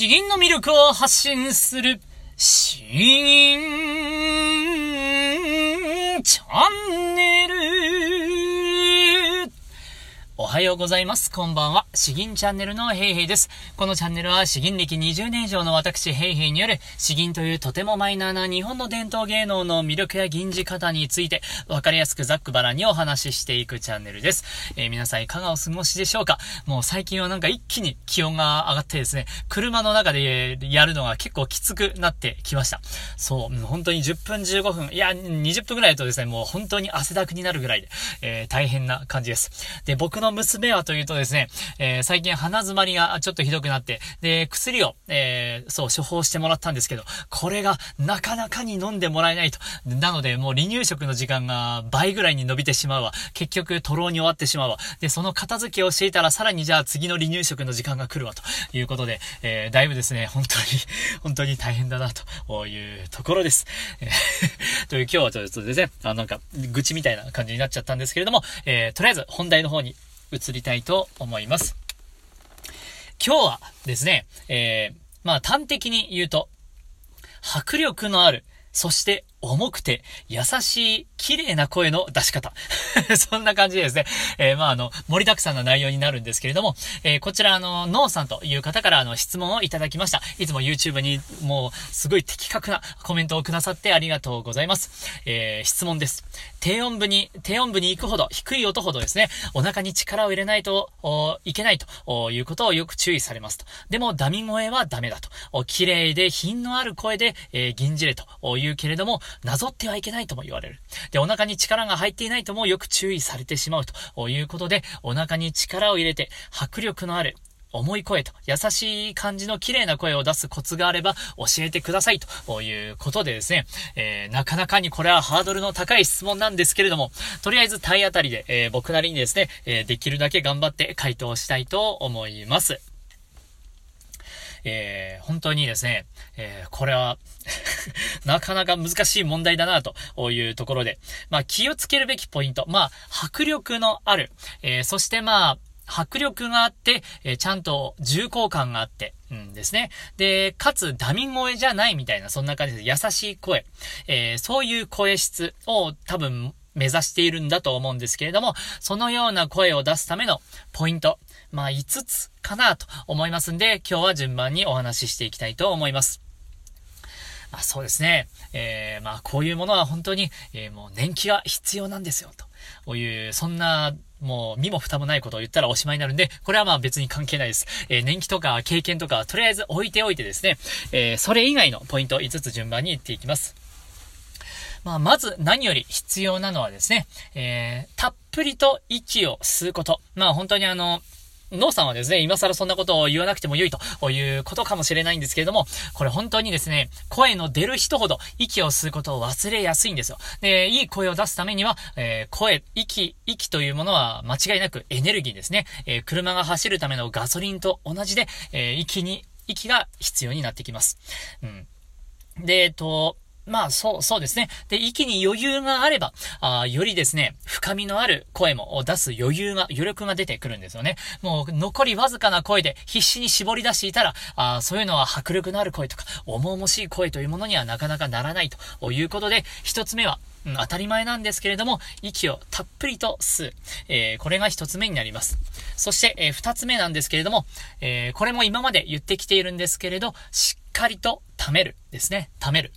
詩吟の魅力を発信する、詩吟チャンはようございます。こんばんは。詩吟チャンネルのヘイヘイです。このチャンネルは詩吟歴20年以上の私ヘイヘイによる詩吟というとてもマイナーな日本の伝統芸能の魅力や吟じ方についてわかりやすくざっくばらにお話ししていくチャンネルです。えー、皆さんいかがお過ごしでしょうか？もう最近はなんか一気に気温が上がってですね、車の中でやるのが結構きつくなってきました。そう、本当に10分15分、いや、20分くらいだとですね、もう本当に汗だくになるぐらいで、えー、大変な感じです。で、僕の娘はというとですね、えー、最近鼻詰まりがちょっとひどくなって、で、薬を、えー、そう、処方してもらったんですけど、これがなかなかに飲んでもらえないと。なので、もう離乳食の時間が倍ぐらいに伸びてしまうわ。結局、とろに終わってしまうわ。で、その片付けをしていたら、さらにじゃあ次の離乳食の時間が来るわ、ということで、えー、だいぶですね、本当に、本当に大変だな、というところです。という今日はちょっとですね、あなんか、愚痴みたいな感じになっちゃったんですけれども、えー、とりあえず本題の方に移りたいと思います。今日はですね、えー、まあ端的に言うと、迫力のある、そして重くて優しい綺麗な声の出し方。そんな感じでですね、えー、まあ、あの、盛りだくさんな内容になるんですけれども、えー、こちら、あの、ノーさんという方から、あの、質問をいただきました。いつも YouTube に、もう、すごい的確なコメントをくださってありがとうございます。えー、質問です。低音部に、低音部に行くほど、低い音ほどですね、お腹に力を入れないといけないということをよく注意されますと。でも、ダミ声はダメだと。綺麗で品のある声で、えー、銀じれと言うけれども、なぞってはいけないとも言われる。で、お腹に力が入っていないともよく注意されてしまうということで、お腹に力を入れて、迫力のある、重い声と優しい感じの綺麗な声を出すコツがあれば教えてくださいということでですね、えー、なかなかにこれはハードルの高い質問なんですけれども、とりあえず体当たりで、えー、僕なりにですね、えー、できるだけ頑張って回答したいと思います。えー、本当にですね、えー、これは なかなか難しい問題だな、というところで、まあ、気をつけるべきポイント、まあ、迫力のある、えー、そしてまあ、迫力があって、えー、ちゃんと重厚感があって、うんですね。で、かつ、ダミ声じゃないみたいな、そんな感じで優しい声、えー、そういう声質を多分目指しているんだと思うんですけれども、そのような声を出すためのポイント、まあ5つかなと思いますんで、今日は順番にお話ししていきたいと思います。まあそうですね。えー、まあこういうものは本当に、えー、もう年季が必要なんですよ、という、そんなもう身も蓋もないことを言ったらおしまいになるんで、これはまあ別に関係ないです。えー、年季とか経験とか、とりあえず置いておいてですね、えー、それ以外のポイント5つ順番に言っていきます。まあ、まず何より必要なのはですね、えー、たっぷりと息を吸うこと。まあ本当にあの、ノーさんはですね、今更そんなことを言わなくても良いということかもしれないんですけれども、これ本当にですね、声の出る人ほど息を吸うことを忘れやすいんですよ。で、いい声を出すためには、えー、声、息、息というものは間違いなくエネルギーですね。えー、車が走るためのガソリンと同じで、えー、息に、息が必要になってきます。うん。で、えっと、まあ、そう、そうですね。で、息に余裕があれば、あよりですね、深みのある声も出す余裕が、余力が出てくるんですよね。もう、残りわずかな声で必死に絞り出していたら、あそういうのは迫力のある声とか、重々しい声というものにはなかなかならないということで、一つ目は、うん、当たり前なんですけれども、息をたっぷりと吸う。えー、これが一つ目になります。そして、えー、二つ目なんですけれども、えー、これも今まで言ってきているんですけれど、しっかりと溜めるですね。溜める。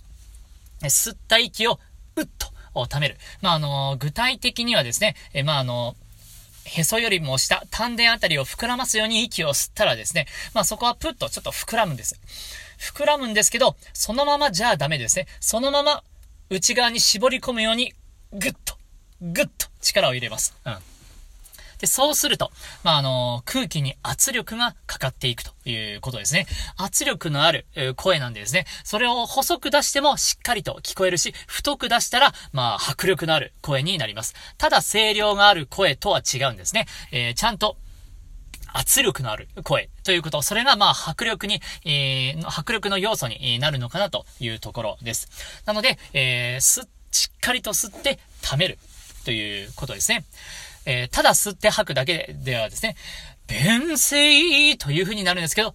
吸った息を、うっと、溜める。まあ、あの、具体的にはですね、えまあ、あの、へそよりも下、丹田あたりを膨らますように息を吸ったらですね、まあそこはプッとちょっと膨らむんです。膨らむんですけど、そのままじゃあダメですね。そのまま内側に絞り込むように、ぐっと、ぐっと力を入れます。うん。で、そうすると、まあ、あの、空気に圧力がかかっていくということですね。圧力のある声なんでですね、それを細く出してもしっかりと聞こえるし、太く出したら、まあ、迫力のある声になります。ただ、声量がある声とは違うんですね。えー、ちゃんと、圧力のある声ということ。それがまあ迫力に、えー、迫力の要素になるのかなというところです。なので、えー、しっかりと吸って溜めるということですね。えー、ただ吸って吐くだけではですね、弁声という風になるんですけど、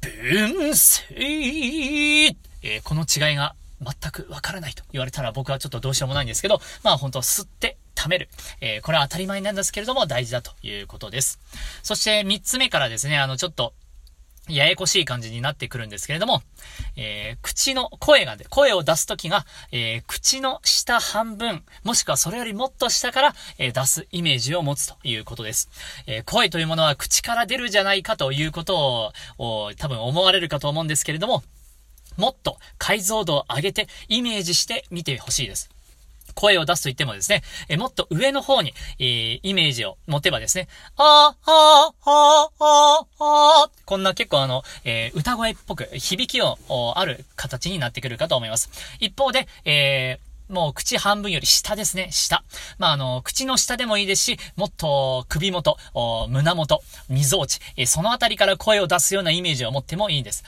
分析、えー、この違いが全くわからないと言われたら僕はちょっとどうしようもないんですけど、まあ本当吸って貯める。えー、これは当たり前なんですけれども大事だということです。そして三つ目からですね、あのちょっとややこしい感じになってくるんですけれども、えー、口の声がで、声を出すときが、えー、口の下半分、もしくはそれよりもっと下から、えー、出すイメージを持つということです。え声というものは口から出るじゃないかということを、多分思われるかと思うんですけれども、もっと解像度を上げてイメージしてみてほしいです。声を出すと言ってもですね、えもっと上の方に、え、イメージを持てばですね、あー、あー、あー、あ、あ、こんな結構あの、えー、歌声っぽく響きをある形になってくるかと思います。一方で、えーもう口半分より下ですね、下。まあ、あの、口の下でもいいですし、もっと首元、胸元、溝落ち、えそのあたりから声を出すようなイメージを持ってもいいです。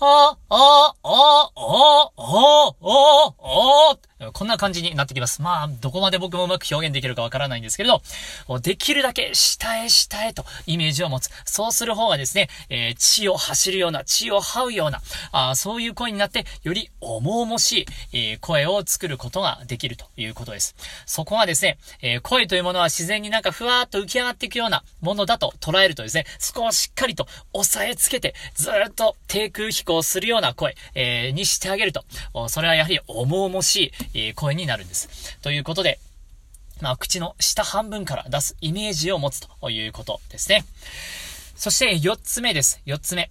あ、あ、あ、あ、あ、あ、あ、あ、こんな感じになってきます。まあ、どこまで僕もうまく表現できるかわからないんですけれど、できるだけ下へ下へとイメージを持つ。そうする方がですね、えー、血を走るような、血を這うような、あそういう声になって、より重々しい、えー、声を作ることができるということです。そこはですね、えー、声というものは自然になんかふわーっと浮き上がっていくようなものだと捉えるとですね、そこをしっかりと押さえつけて、ずっと低空飛行するような声、えにしてあげると、それはやはり重々しい、え声になるんです。ということで、まあ、口の下半分から出すイメージを持つということですね。そして、四つ目です。四つ目。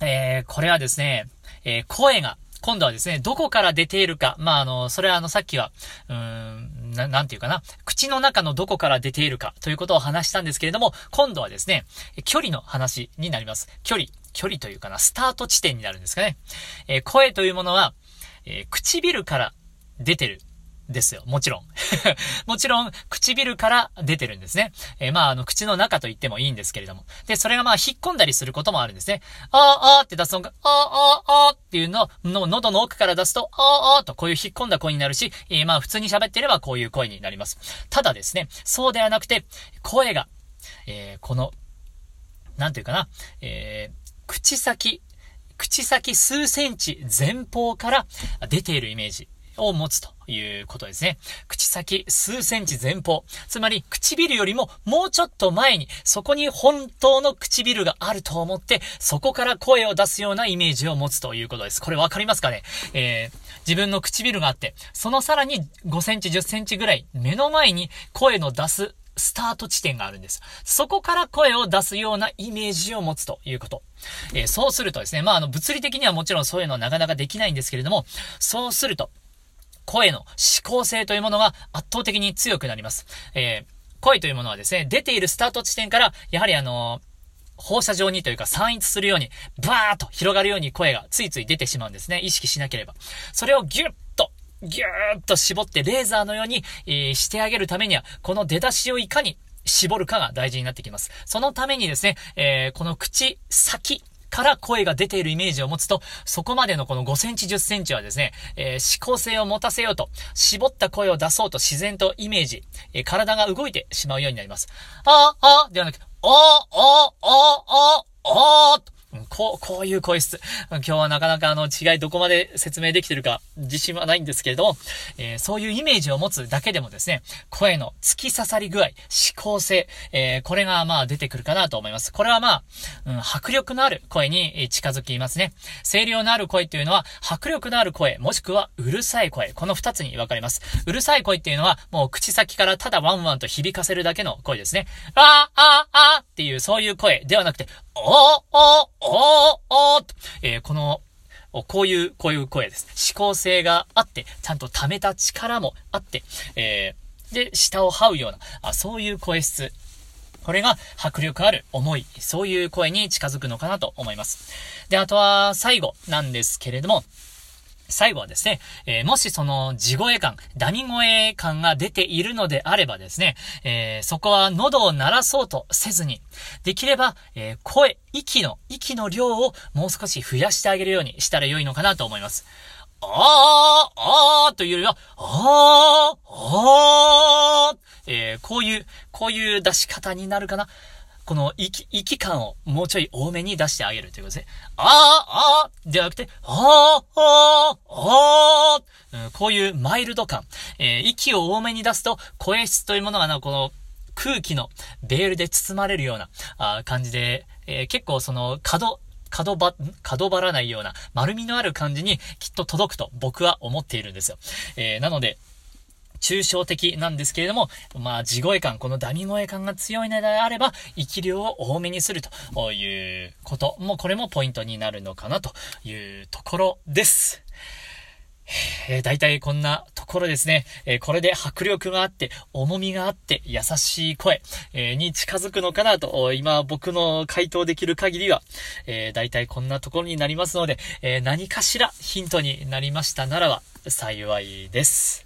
えー、これはですね、えー、声が、今度はですね、どこから出ているか。まあ、あの、それはあの、さっきは、うーん、な、なんていうかな。口の中のどこから出ているかということを話したんですけれども、今度はですね、距離の話になります。距離、距離というかな、スタート地点になるんですかね。えー、声というものは、えー、唇から出てる。ですよ。もちろん。もちろん、唇から出てるんですね。えー、まあ、あの、口の中と言ってもいいんですけれども。で、それがまあ、引っ込んだりすることもあるんですね。あーあーって出すのが、あーあーあーっていうの、の、喉の奥から出すと、あーあーとこういう引っ込んだ声になるし、えー、まあ、普通に喋ってればこういう声になります。ただですね、そうではなくて、声が、えー、この、なんていうかな、えー、口先、口先数センチ前方から出ているイメージ。を持つということですね。口先数センチ前方。つまり唇よりももうちょっと前に、そこに本当の唇があると思って、そこから声を出すようなイメージを持つということです。これわかりますかね？えー、自分の唇があって、そのさらに5センチ、10センチぐらい目の前に声の出すスタート地点があるんです。そこから声を出すようなイメージを持つということ。えー、そうするとですね、まあ、あの、物理的にはもちろんそういうのはなかなかできないんですけれども、そうすると、声の思考性というものが圧倒的に強くなります。えー、声というものはですね、出ているスタート地点から、やはりあのー放射状にというか散逸するように、バーッと広がるように声がついつい出てしまうんですね。意識しなければ。それをギュッと、ギューッと絞ってレーザーのように、えー、してあげるためには、この出だしをいかに絞るかが大事になってきます。そのためにですね、えー、この口先から声が出ているイメージを持つと、そこまでのこの5センチ、10センチはですね、えー、思考性を持たせようと、絞った声を出そうと自然とイメージ、えー、体が動いてしまうようになります。ああ、ではなく、ああ、ああ、ああ、あこう、こういう声質。今日はなかなかあの違いどこまで説明できてるか自信はないんですけれども、えー、そういうイメージを持つだけでもですね、声の突き刺さり具合、思考性、えー、これがまあ出てくるかなと思います。これはまあ、うん、迫力のある声に近づきますね。声量のある声っていうのは、迫力のある声、もしくはうるさい声、この二つに分かれます。うるさい声っていうのは、もう口先からただワンワンと響かせるだけの声ですね。あーあーあーっていうそういう声ではなくて、おーおーおーおーと、えー、この、こういう、こういう声です。思考性があって、ちゃんと溜めた力もあって、えー、で、下を這うような、あそういう声質。これが迫力ある思い、そういう声に近づくのかなと思います。で、あとは最後なんですけれども、最後はですね、えー、もしその地声感、ダミ声感が出ているのであればですね、えー、そこは喉を鳴らそうとせずに、できれば、えー、声、息の、息の量をもう少し増やしてあげるようにしたら良いのかなと思います。あー、あーというよりは、あー、あー、えー、こういう、こういう出し方になるかな。この息、息感をもうちょい多めに出してあげるということですね。あー、あー、ではなくて、あー、あー、あー、うん、こういうマイルド感、えー、息を多めに出すと、声質というものがな、この、空気のベールで包まれるようなあ感じで、えー、結構その角、角ば、角張らないような丸みのある感じにきっと届くと僕は思っているんですよ。えー、なので、抽象的なんですけれども、まあ、地声感、このダミ声感が強いのであれば、息量を多めにするということも、これもポイントになるのかなというところです。えー、大体こんなところですね。えー、これで迫力があって、重みがあって、優しい声、えー、に近づくのかなと、今僕の回答できる限りは、えー、大体こんなところになりますので、え何かしらヒントになりましたならば幸いです。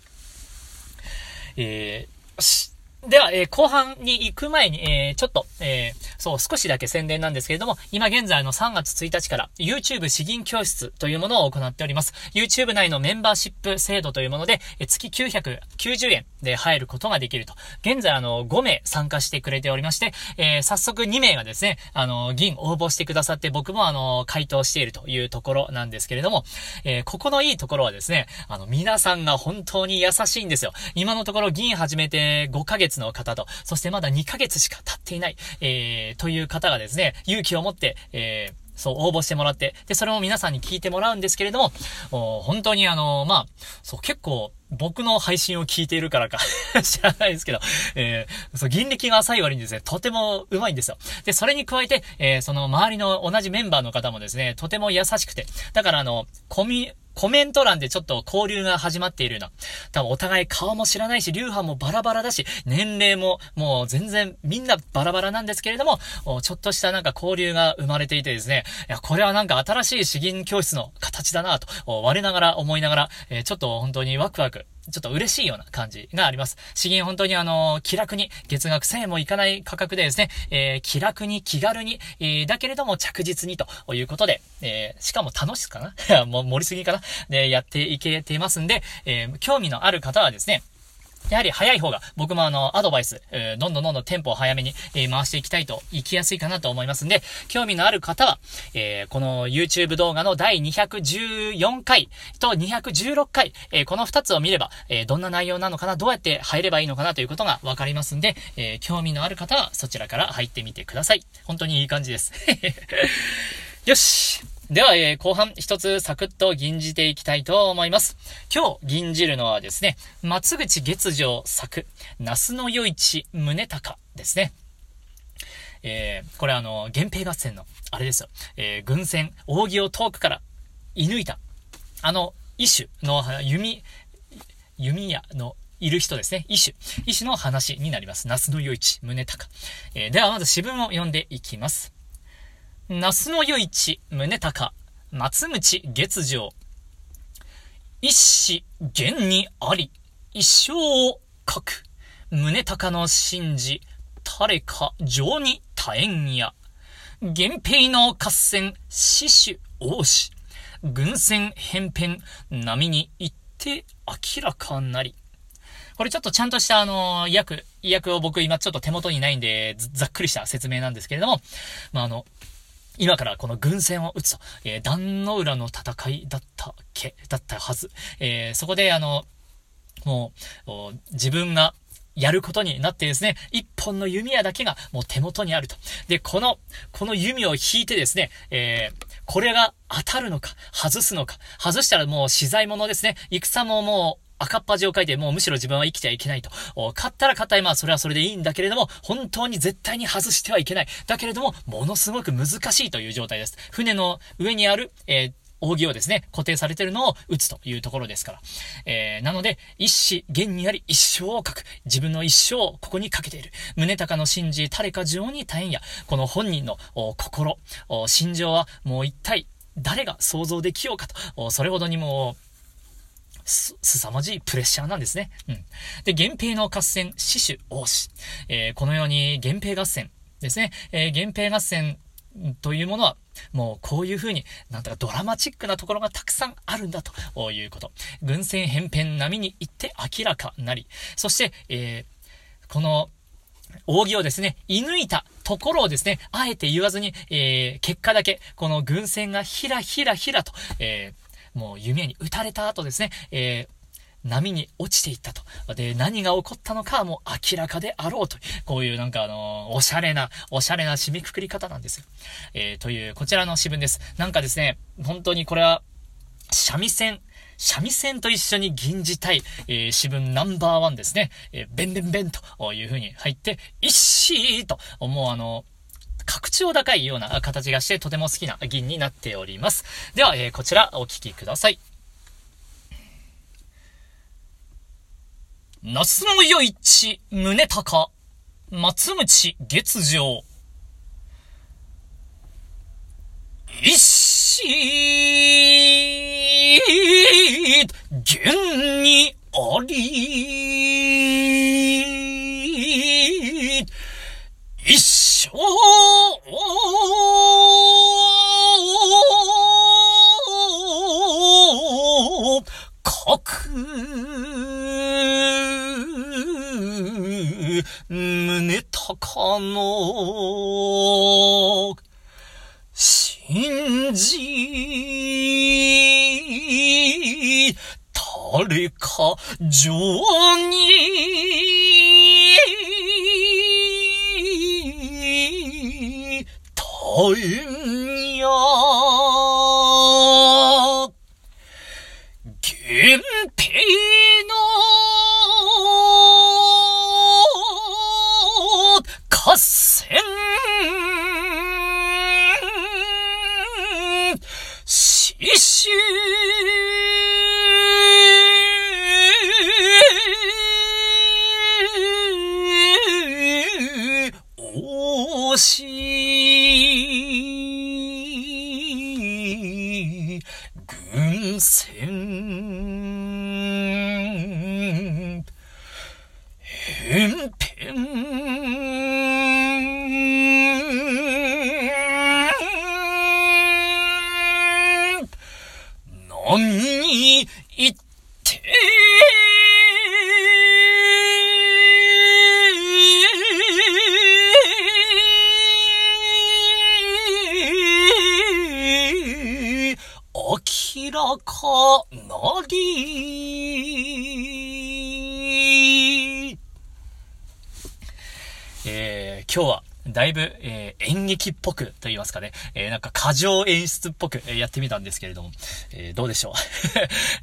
えー、では、えー、後半に行く前に、えー、ちょっと、えー、そう、少しだけ宣伝なんですけれども、今現在の3月1日から YouTube 詩吟教室というものを行っております。YouTube 内のメンバーシップ制度というもので、月990円で入ることができると。現在、あの、5名参加してくれておりまして、え早速2名がですね、あの、銀応募してくださって、僕もあの、回答しているというところなんですけれども、えここのいいところはですね、あの、皆さんが本当に優しいんですよ。今のところ銀始めて5ヶ月の方と、そしてまだ2ヶ月しか経っていない、えー、という方がですね、勇気を持って、えー、そう、応募してもらって、で、それも皆さんに聞いてもらうんですけれども、本当にあの、まあ、そう、結構、僕の配信を聞いているからか 知らないですけど、えー、そう、銀歴が浅い割にですね、とても上手いんですよ。で、それに加えて、えー、その周りの同じメンバーの方もですね、とても優しくて、だからあの、コミ、コメント欄でちょっと交流が始まっているような。多分お互い顔も知らないし、流派もバラバラだし、年齢ももう全然みんなバラバラなんですけれども、ちょっとしたなんか交流が生まれていてですね、いや、これはなんか新しい詩吟教室の形だなと、我ながら思いながら、え、ちょっと本当にワクワクちょっと嬉しいような感じがあります。資源本当にあの、気楽に、月額1000円もいかない価格でですね、えー、気楽に、気軽に、えー、だけれども着実にということで、えー、しかも楽しくかな？も盛りすぎかな？で、やっていけていますんで、え興味のある方はですね、やはり早い方が、僕もあの、アドバイス、えー、どんどんどんどんテンポを早めに、えー、回していきたいと、行きやすいかなと思いますんで、興味のある方は、えー、この YouTube 動画の第214回と216回、えこの2つを見れば、えどんな内容なのかな、どうやって入ればいいのかなということがわかりますんで、え興味のある方はそちらから入ってみてください。本当にいい感じです。よしでは、えー、後半一つサクッと吟じていきたいと思います。今日吟じるのはですね、松口月城作、那須の余市宗隆ですね。えー、これあの、源平合戦の、あれですよ。えー、軍船、扇を遠くから、射抜いた、あの、異種の弓、弓矢のいる人ですね。異種。異種の話になります。那須の余市宗隆。えー、ではまず詩文を読んでいきます。那須の余市、宗隆、松口月城。一子元にあり、一生を書く。宗隆の神事、誰か情に大変や。源平の合戦、死守王子。軍船偏偏、波に行って明らかなり。これちょっとちゃんとしたあの、意訳、訳を僕今ちょっと手元にないんで、ざっくりした説明なんですけれども、まあ、あの、今からこの軍船を撃つと、えー、壇の浦の戦いだったっけ、だったはず。えー、そこであの、もう、自分がやることになってですね、一本の弓矢だけがもう手元にあると。で、この、この弓を引いてですね、えー、これが当たるのか、外すのか、外したらもう資材物ですね。戦ももう赤っ端を書いて、もうむしろ自分は生きてはいけないと。勝ったら勝ったまあそれはそれでいいんだけれども、本当に絶対に外してはいけない。だけれども、ものすごく難しいという状態です。船の上にある、えー扇をですね、固定されているのを打つというところですから。えー、なので、一死、現にあり一生を書く。自分の一生をここにかけている。宗隆の信じ、誰か情に大変や。この本人の心、心情はもう一体誰が想像できようかと。それほどにもす、凄まじいプレッシャーなんですね。うん。で、源平の合戦、死守王子。えー、このように源平合戦ですね。えー、源平合戦というものは、もうこういう風に、なんだかドラマチックなところがたくさんあるんだということ。軍船偏偏並みに行って明らかなり。そして、えー、この、扇をですね、射抜いたところをですね、あえて言わずに、えー、結果だけ、この軍船がひらひらひらと、えー、もう弓に撃たれた後ですね、えー、波に落ちていったと。で、何が起こったのかもう明らかであろうと。こういうなんかあのー、おしゃれな、おしゃれな締めくくり方なんですよ。えー、という、こちらの詩文です。なんかですね、本当にこれは、三味線、三味線と一緒に吟じたい、えー、詩文ナンバーワンですね。えー、ベンベンベンという風に入って、一しーと、もうあの、格調高いような形がしてとても好きな銀になっております。では、えー、こちらお聴きください。夏の夜市、宗高、松鞭月上。一し、現にあり、一生、胸高の信じ誰か情にに行って、明らかなり。えー、今日はだいぶ、えー、演劇っぽくと言いますかね、えー、なんか過剰演出っぽく、えー、やってみたんですけれども、えどうでしょう、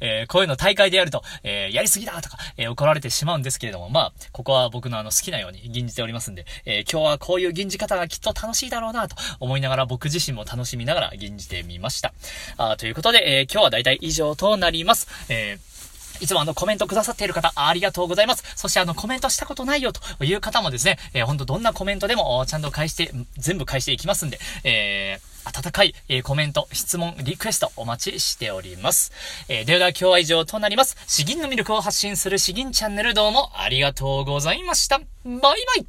えこういうの大会でやると、えやりすぎだとか、え怒られてしまうんですけれども、まあ、ここは僕のあの好きなように吟じておりますんで、え今日はこういう吟じ方がきっと楽しいだろうなと思いながら僕自身も楽しみながら吟じてみました。あということで、え今日はだいたい以上となります。えーいつもあのコメントくださっている方、ありがとうございます。そしてあのコメントしたことないよという方もですね、えー、ほんとどんなコメントでもちゃんと返して、全部返していきますんで、えー、温かい、えー、コメント、質問、リクエストお待ちしております。えー、ではでは今日は以上となります。詩吟の魅力を発信する詩吟チャンネルどうもありがとうございました。バイバイ